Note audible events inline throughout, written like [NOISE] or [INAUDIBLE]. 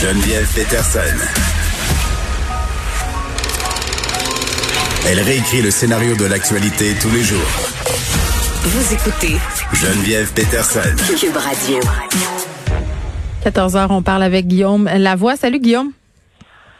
Geneviève Peterson. Elle réécrit le scénario de l'actualité tous les jours. Vous écoutez Geneviève Peterson. Cube Radio. 14 heures, on parle avec Guillaume Lavoie. Salut Guillaume.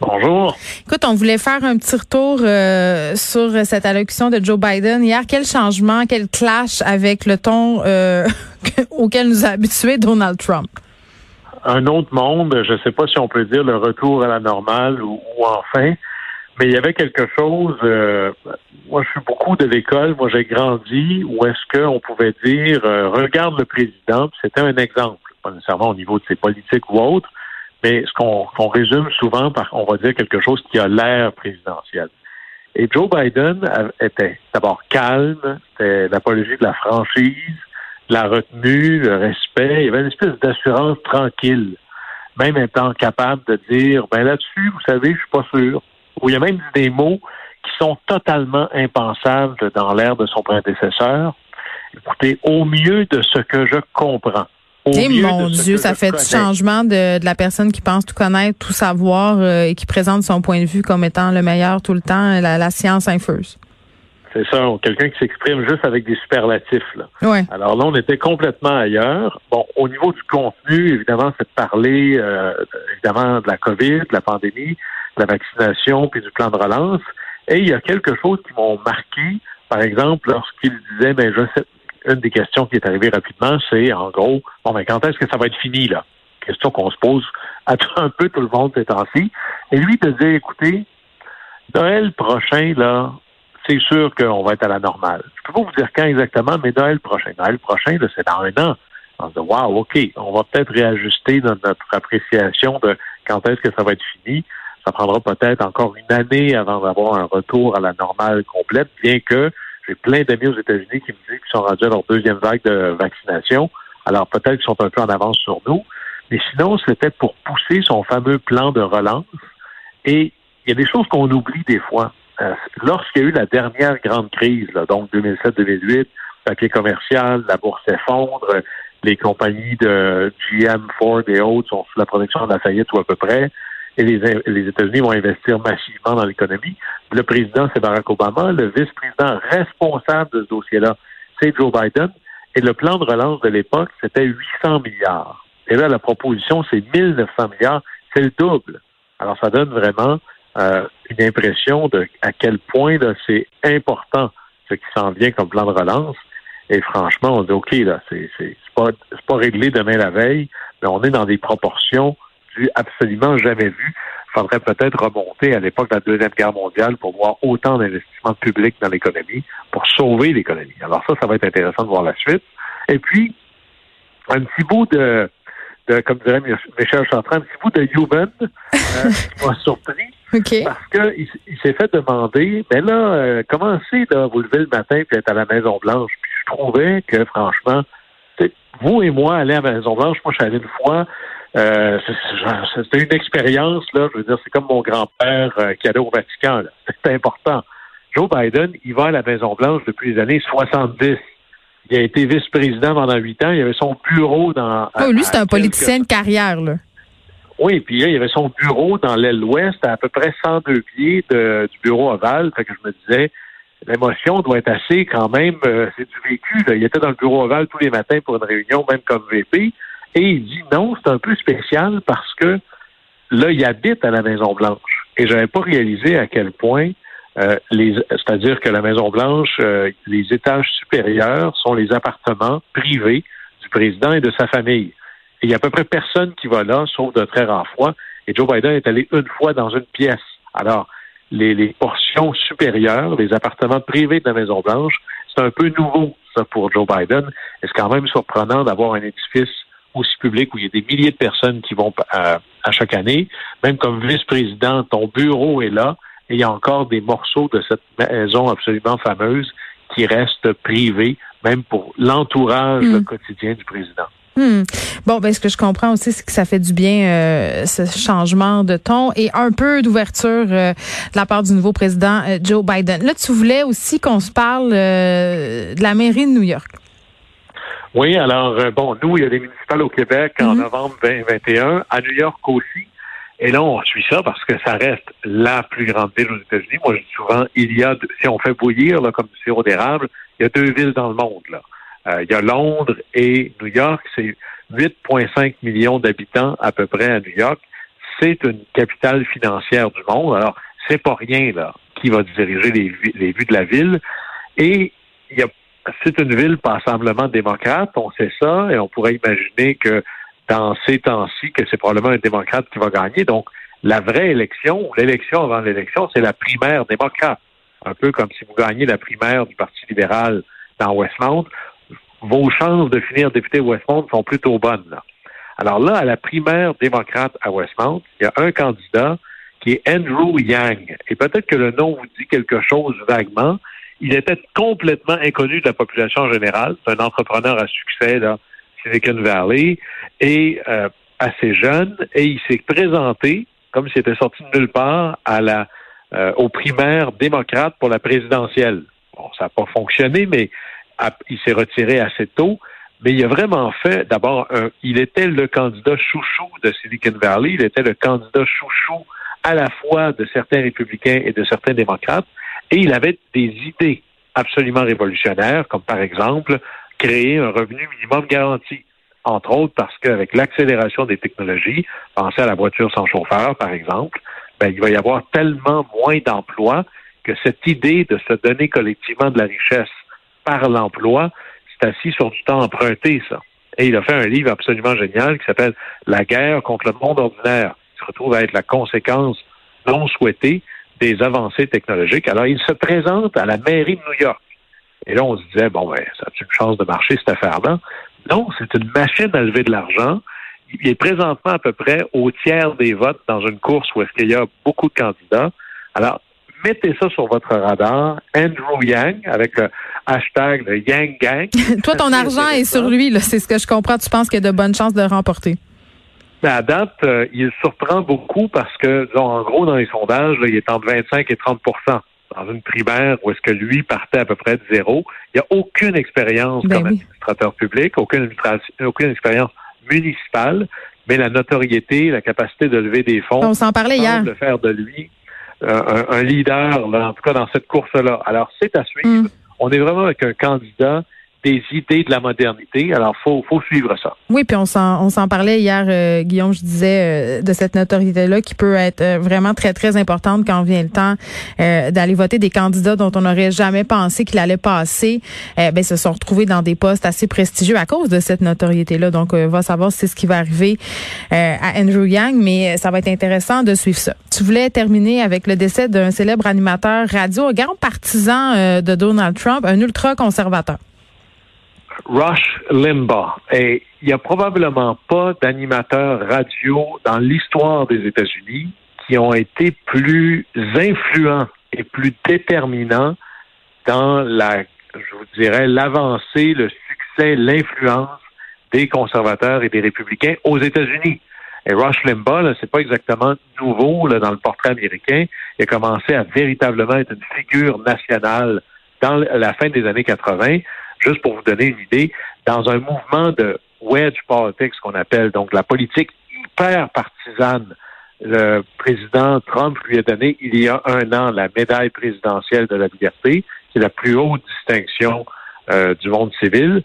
Bonjour. Écoute, on voulait faire un petit retour euh, sur cette allocution de Joe Biden hier. Quel changement, quel clash avec le ton euh, [LAUGHS] auquel nous a habitués Donald Trump? Un autre monde, je ne sais pas si on peut dire le retour à la normale ou, ou enfin, mais il y avait quelque chose. Euh, moi, je suis beaucoup de l'école. Moi, j'ai grandi où est-ce qu'on pouvait dire euh, regarde le président. C'était un exemple, pas nécessairement au niveau de ses politiques ou autres, mais ce qu'on résume souvent par, on va dire quelque chose qui a l'air présidentiel. Et Joe Biden était d'abord calme, c'était l'apologie de la franchise, la retenue, le respect. Il y avait une espèce d'assurance tranquille, même étant capable de dire, ben là-dessus, vous savez, je suis pas sûr. Ou il y a même des mots qui sont totalement impensables dans l'ère de son prédécesseur. Écoutez, au mieux de ce que je comprends. Au Eh mon Dieu, ça fait du changement de, de la personne qui pense tout connaître, tout savoir euh, et qui présente son point de vue comme étant le meilleur tout le temps, la, la science infuse. C'est ça, quelqu'un qui s'exprime juste avec des superlatifs. Là. Ouais. Alors là, on était complètement ailleurs. Bon, au niveau du contenu, évidemment, c'est de parler euh, évidemment de la COVID, de la pandémie, de la vaccination, puis du plan de relance. Et il y a quelque chose qui m'ont marqué, par exemple, lorsqu'il disait, mais je sais, une des questions qui est arrivée rapidement, c'est en gros, bon, mais quand est-ce que ça va être fini, là? Question qu'on se pose à tout- un peu tout le monde ces temps-ci. Et lui te dit, écoutez, Noël prochain, là, c'est sûr qu'on va être à la normale. Je peux pas vous dire quand exactement, mais Noël prochain. Noël prochain, c'est dans un an. On se dit, wow, OK, on va peut-être réajuster notre, notre appréciation de quand est-ce que ça va être fini. Ça prendra peut-être encore une année avant d'avoir un retour à la normale complète, bien que j'ai plein d'amis aux États-Unis qui me disent qu'ils sont rendus à leur deuxième vague de vaccination. Alors peut-être qu'ils sont un peu en avance sur nous. Mais sinon, c'était pour pousser son fameux plan de relance. Et il y a des choses qu'on oublie des fois. Euh, Lorsqu'il y a eu la dernière grande crise, donc 2007-2008, papier commercial, la bourse s'effondre, les compagnies de GM, Ford et autres sont sous la protection de la faillite ou à peu près, et les, les États-Unis vont investir massivement dans l'économie. Le président, c'est Barack Obama. Le vice-président responsable de ce dossier-là, c'est Joe Biden. Et le plan de relance de l'époque, c'était 800 milliards. Et là, la proposition, c'est 1900 milliards. C'est le double. Alors, ça donne vraiment une impression de à quel point c'est important ce qui s'en vient comme plan de relance. Et franchement, on dit OK, là, c'est pas pas réglé demain la veille, mais on est dans des proportions du absolument jamais vues. Il faudrait peut-être remonter à l'époque de la Deuxième Guerre mondiale pour voir autant d'investissements publics dans l'économie, pour sauver l'économie. Alors ça, ça va être intéressant de voir la suite. Et puis, un petit bout de, de comme dirait Michel Chantran, un petit bout de human euh, qui m'a surpris Parce qu'il il s'est fait demander, ben là, euh, comment c'est de vous lever le matin puis être à la Maison Blanche. Puis je trouvais que franchement, vous et moi aller à la Maison Blanche, moi je suis allé une fois. Euh, C'était une expérience là. Je veux dire, c'est comme mon grand-père euh, qui allait au Vatican. là. [LAUGHS] C'était important. Joe Biden, il va à la Maison Blanche depuis les années 70. Il a été vice-président pendant huit ans. Il avait son bureau dans. Oh, lui, c'est un politicien de carrière, là. Oui, puis là, il y avait son bureau dans l'aile ouest, à, à peu près 102 pieds de- du bureau ovale. Fait que je me disais, l'émotion doit être assez quand même, euh, c'est du vécu. Là. Il était dans le bureau ovale tous les matins pour une réunion, même comme VP. Et il dit non, c'est un peu spécial parce que là, il habite à la Maison Blanche. Et j'avais pas réalisé à quel point euh, c'est-à-dire que la Maison Blanche, euh, les étages supérieurs sont les appartements privés du président et de sa famille. Et il y a à peu près personne qui va là, sauf de très rares fois. Et Joe Biden est allé une fois dans une pièce. Alors, les, les portions supérieures, les appartements privés de la Maison-Blanche, c'est un peu nouveau, ça, pour Joe Biden. Et c'est quand même surprenant d'avoir un édifice aussi public où il y a des milliers de personnes qui vont à, à chaque année. Même comme vice-président, ton bureau est là et il y a encore des morceaux de cette maison absolument fameuse qui restent privés, même pour l'entourage Mm. le quotidien du président. Hmm. Bon, ben ce que je comprends aussi, c'est que ça fait du bien euh, ce changement de ton et un peu d'ouverture euh, de la part du nouveau président euh, Joe Biden. Là, tu voulais aussi qu'on se parle de la mairie de New York. Oui, alors, bon, nous, il y a des municipales au Québec en Mhm. novembre 2021, à New York aussi. Et là, on suit ça parce que ça reste la plus grande ville aux États-Unis. Moi, je dis souvent, il y a, si on fait bouillir là, comme du sirop d'érable, il y a deux villes dans le monde. Là. Euh, il y a Londres et New York. C'est 8,5 millions d'habitants à peu près à New York. C'est une capitale financière du monde. Alors, c'est pas rien là qui va diriger les, vues de la ville. Et c'est une ville passablement démocrate, on sait ça, et on pourrait imaginer que dans ces temps-ci, que c'est probablement un démocrate qui va gagner. Donc, la vraie élection, l'élection avant l'élection, c'est la primaire démocrate. Un peu comme si vous gagnez la primaire du Parti libéral dans Westmount, vos chances de finir député Westmount sont plutôt bonnes. Là. Alors là, à la primaire démocrate à Westmount, il y a un candidat qui est Andrew Yang. Et peut-être que le nom vous dit quelque chose vaguement. Il était complètement inconnu de la population générale. C'est un entrepreneur à succès, là, Silicon Valley, et euh, assez jeune. Et il s'est présenté, comme s'il était sorti de nulle part, à la, euh, aux primaires démocrates pour la présidentielle. Bon, ça n'a pas fonctionné, mais il s'est retiré assez tôt. Mais il a vraiment fait, d'abord, il était le candidat chouchou de Silicon Valley, il était le candidat chouchou à la fois de certains républicains et de certains démocrates, et il avait des idées absolument révolutionnaires, comme par exemple créer un revenu minimum garanti, entre autres parce qu'avec l'accélération des technologies, pensez à la voiture sans chauffeur, par exemple, ben, il va y avoir tellement moins d'emplois que cette idée de se donner collectivement de la richesse par l'emploi, c'est assis sur du temps emprunté, ça. Et il a fait un livre absolument génial qui s'appelle La guerre contre le monde ordinaire se retrouve à être la conséquence non souhaitée des avancées technologiques. Alors, il se présente à la mairie de New York. Et là, on se disait, bon, ben, ça a une chance de marcher, cette affaire-là? Non, c'est une machine à lever de l'argent. Il est présentement à peu près au tiers des votes dans une course où est-ce qu'il y a beaucoup de candidats. Alors, mettez ça sur votre radar. Andrew Yang, avec le hashtag le Yang Gang. [LAUGHS] Toi, ton argent est sur lui, c'est ce que je comprends. Tu penses qu'il y a de bonnes chances de remporter? Mais à date, euh, il surprend beaucoup parce que, en gros, dans les sondages, il est entre 25 et 30% dans une primaire où est-ce que lui partait à peu près de zéro. Il n'y a aucune expérience ben comme administrateur public, aucune, aucune expérience municipale, mais la notoriété, la capacité de lever des fonds, on s'en parlait hier, de faire de lui un, leader, en tout cas dans cette course-là. Alors c'est à suivre. Mm. On est vraiment avec un candidat des idées de la modernité. Alors, faut, faut suivre ça. Oui, puis on s'en, on s'en parlait hier, euh, Guillaume, je disais, euh, de cette notoriété-là qui peut être euh, vraiment très, très importante quand vient le temps d'aller voter des candidats dont on n'aurait jamais pensé qu'il allait passer, ben, se sont retrouvés dans des postes assez prestigieux à cause de cette notoriété-là. Donc, on va savoir si c'est ce qui va arriver à Andrew Yang, mais ça va être intéressant de suivre ça. Tu voulais terminer avec le décès d'un célèbre animateur radio, un grand partisan de Donald Trump, un ultra-conservateur. Rush Limbaugh. Et il n'y a probablement pas d'animateurs radio dans l'histoire des États-Unis qui ont été plus influents et plus déterminants dans la, je vous dirais, l'avancée, le succès, l'influence des conservateurs et des républicains aux États-Unis. Et Rush Limbaugh, c'est pas exactement nouveau là, dans le portrait américain. Il a commencé à véritablement être une figure nationale dans la fin des années 80 juste pour vous donner une idée, dans un mouvement de wedge politics qu'on appelle, donc la politique hyper partisane, le président Trump lui a donné il y a un an la médaille présidentielle de la liberté, qui est la plus haute distinction euh, du monde civil.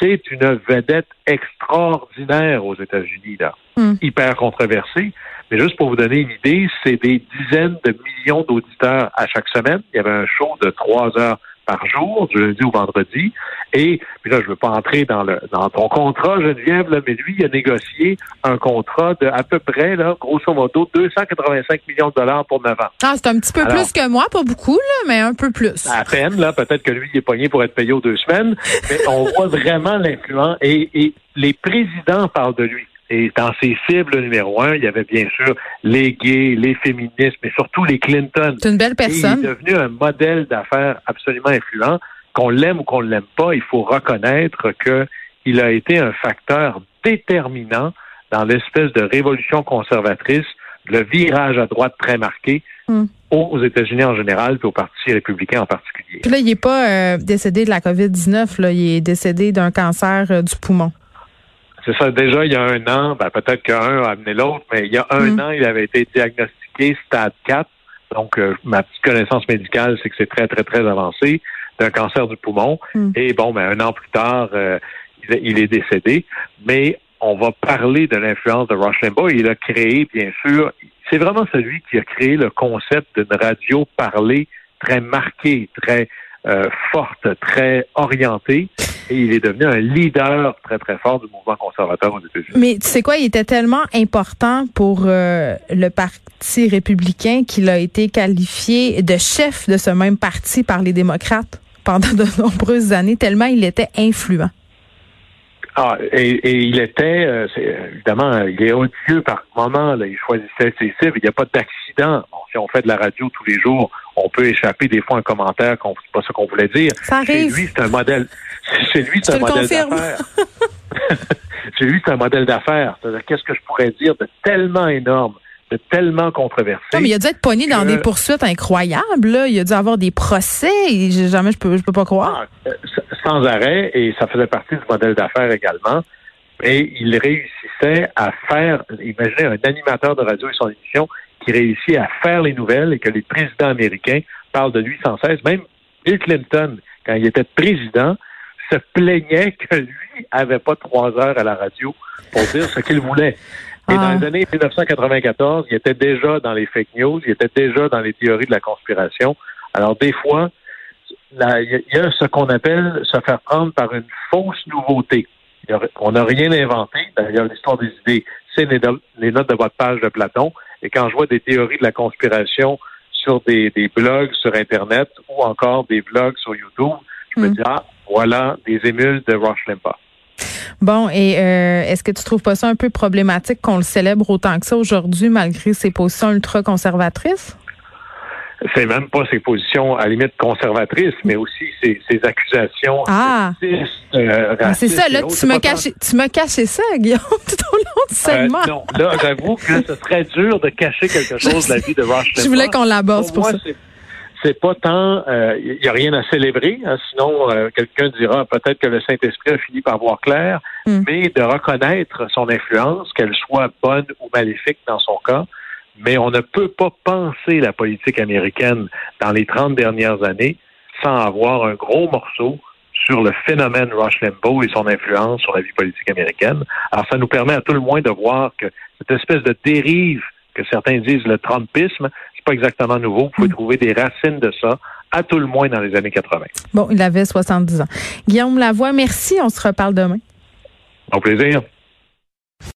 C'est une vedette extraordinaire aux États-Unis, là, hmm. hyper controversée. Mais juste pour vous donner une idée, c'est des dizaines de millions d'auditeurs à chaque semaine. Il y avait un show de trois heures par jour, du lundi au vendredi. Et puis là, je veux pas entrer dans le dans ton contrat, Geneviève, là, mais lui, il a négocié un contrat de à peu près, là, grosso modo, 285 millions de dollars pour 9 ans. Ah, c'est un petit peu plus que moi, pas beaucoup, là, mais un peu plus. À peine, là, peut-être que lui, il est pogné pour être payé aux deux semaines, mais on voit vraiment l'influence et, et les présidents parlent de lui. Et dans ses cibles numéro un, il y avait bien sûr les gays, les féministes, mais surtout les Clinton. C'est une belle personne. il est devenu un modèle d'affaires absolument influent. Qu'on l'aime ou qu'on ne l'aime pas, il faut reconnaître qu'il a été un facteur déterminant dans l'espèce de révolution conservatrice, le virage à droite très marqué hmm. aux États-Unis en général, puis au Parti républicain en particulier. Puis là, il n'est pas euh, décédé de la COVID-19, là, il est décédé d'un cancer euh, du poumon. C'est ça. Déjà, il y a un an, ben, peut-être qu'un a amené l'autre, mais il y a un Mm. an, il avait été diagnostiqué stade 4. Donc, euh, ma petite connaissance médicale, c'est que c'est très, très, très avancé d'un cancer du poumon. Mm. Et bon, ben, un an plus tard, euh, il, il est décédé. Mais on va parler de l'influence de Rush Limbaugh. Il a créé, bien sûr, c'est vraiment celui qui a créé le concept d'une radio parlée très marquée, très euh, forte, très orientée. Et il est devenu un leader très, très fort du mouvement conservateur aux États-Unis. Mais tu sais quoi, il était tellement important pour euh, le Parti républicain qu'il a été qualifié de chef de ce même parti par les démocrates pendant de [LAUGHS] nombreuses années, tellement il était influent. Ah, et, et il était, euh, évidemment, il est odieux par moment. Là, il choisissait ses cibles. Il n'y a pas d'accident. Bon, si on fait de la radio tous les jours, on peut échapper des fois un commentaire qu'on pas ce qu'on voulait dire. Ça Chez arrive. lui, c'est un modèle. Chez lui, c'est un modèle d'affaires. [LAUGHS] Chez lui, c'est un modèle d'affaires. Qu'est-ce que je pourrais dire de tellement énorme, de tellement controversé? Non, mais il a dû être pogné dans des poursuites incroyables. Là. Il a dû avoir des procès. Et jamais je peux, je peux pas croire. Ah, euh, sans arrêt, et ça faisait partie du modèle d'affaires également. Et il réussissait à faire, imaginez un animateur de radio et son émission qui réussit à faire les nouvelles et que les présidents américains parlent de lui sans cesse. Même Bill Clinton, quand il était président, se plaignait que lui avait pas trois heures à la radio pour dire ce qu'il voulait. Et Ah. dans les années 1994, il était déjà dans les fake news, il était déjà dans les théories de la conspiration. Alors des fois, il y, a- ce qu'on appelle se faire prendre par une fausse nouveauté. On n'a rien inventé. D'ailleurs, l'histoire des idées, c'est les, no- les notes de votre page de Platon. Et quand je vois des théories de la conspiration sur des, des blogs sur Internet ou encore des blogs sur YouTube, je me Mm. dis, ah, voilà des émules de Rush Limbaugh. Bon, et euh, est-ce que tu trouves pas ça un peu problématique qu'on le célèbre autant que ça aujourd'hui, malgré ses positions ultra-conservatrices? C'est même pas ses positions à la limite conservatrices, mais aussi ses, ses accusations Ah. euh, Ah, c'est ça, là, tu C'est tant- caché, tu caché ça, Guillaume, [LAUGHS] tout au long du Euh, segment. non, là, j'avoue que ce serait dur de cacher quelque chose de la vie de [LAUGHS] Rush Je voulais qu'on l'aborde Pour pour moi, ça. c'est- c'est pas tant, il n'y a rien à célébrer, hein, sinon euh, quelqu'un dira peut-être que le Saint-Esprit a fini par voir clair, Mm. mais de reconnaître son influence, qu'elle soit bonne ou maléfique dans son cas, mais on ne peut pas penser la politique américaine dans les 30 dernières années sans avoir un gros morceau sur le phénomène Rush Limbaugh et son influence sur la vie politique américaine. Alors, ça nous permet à tout le moins de voir que cette espèce de dérive que certains disent le Trumpisme, c'est pas exactement nouveau. Vous pouvez trouver des racines de ça, à tout le moins dans les années 80. Bon, il avait 70 ans. Guillaume Lavoie, merci. On se reparle demain. Au plaisir.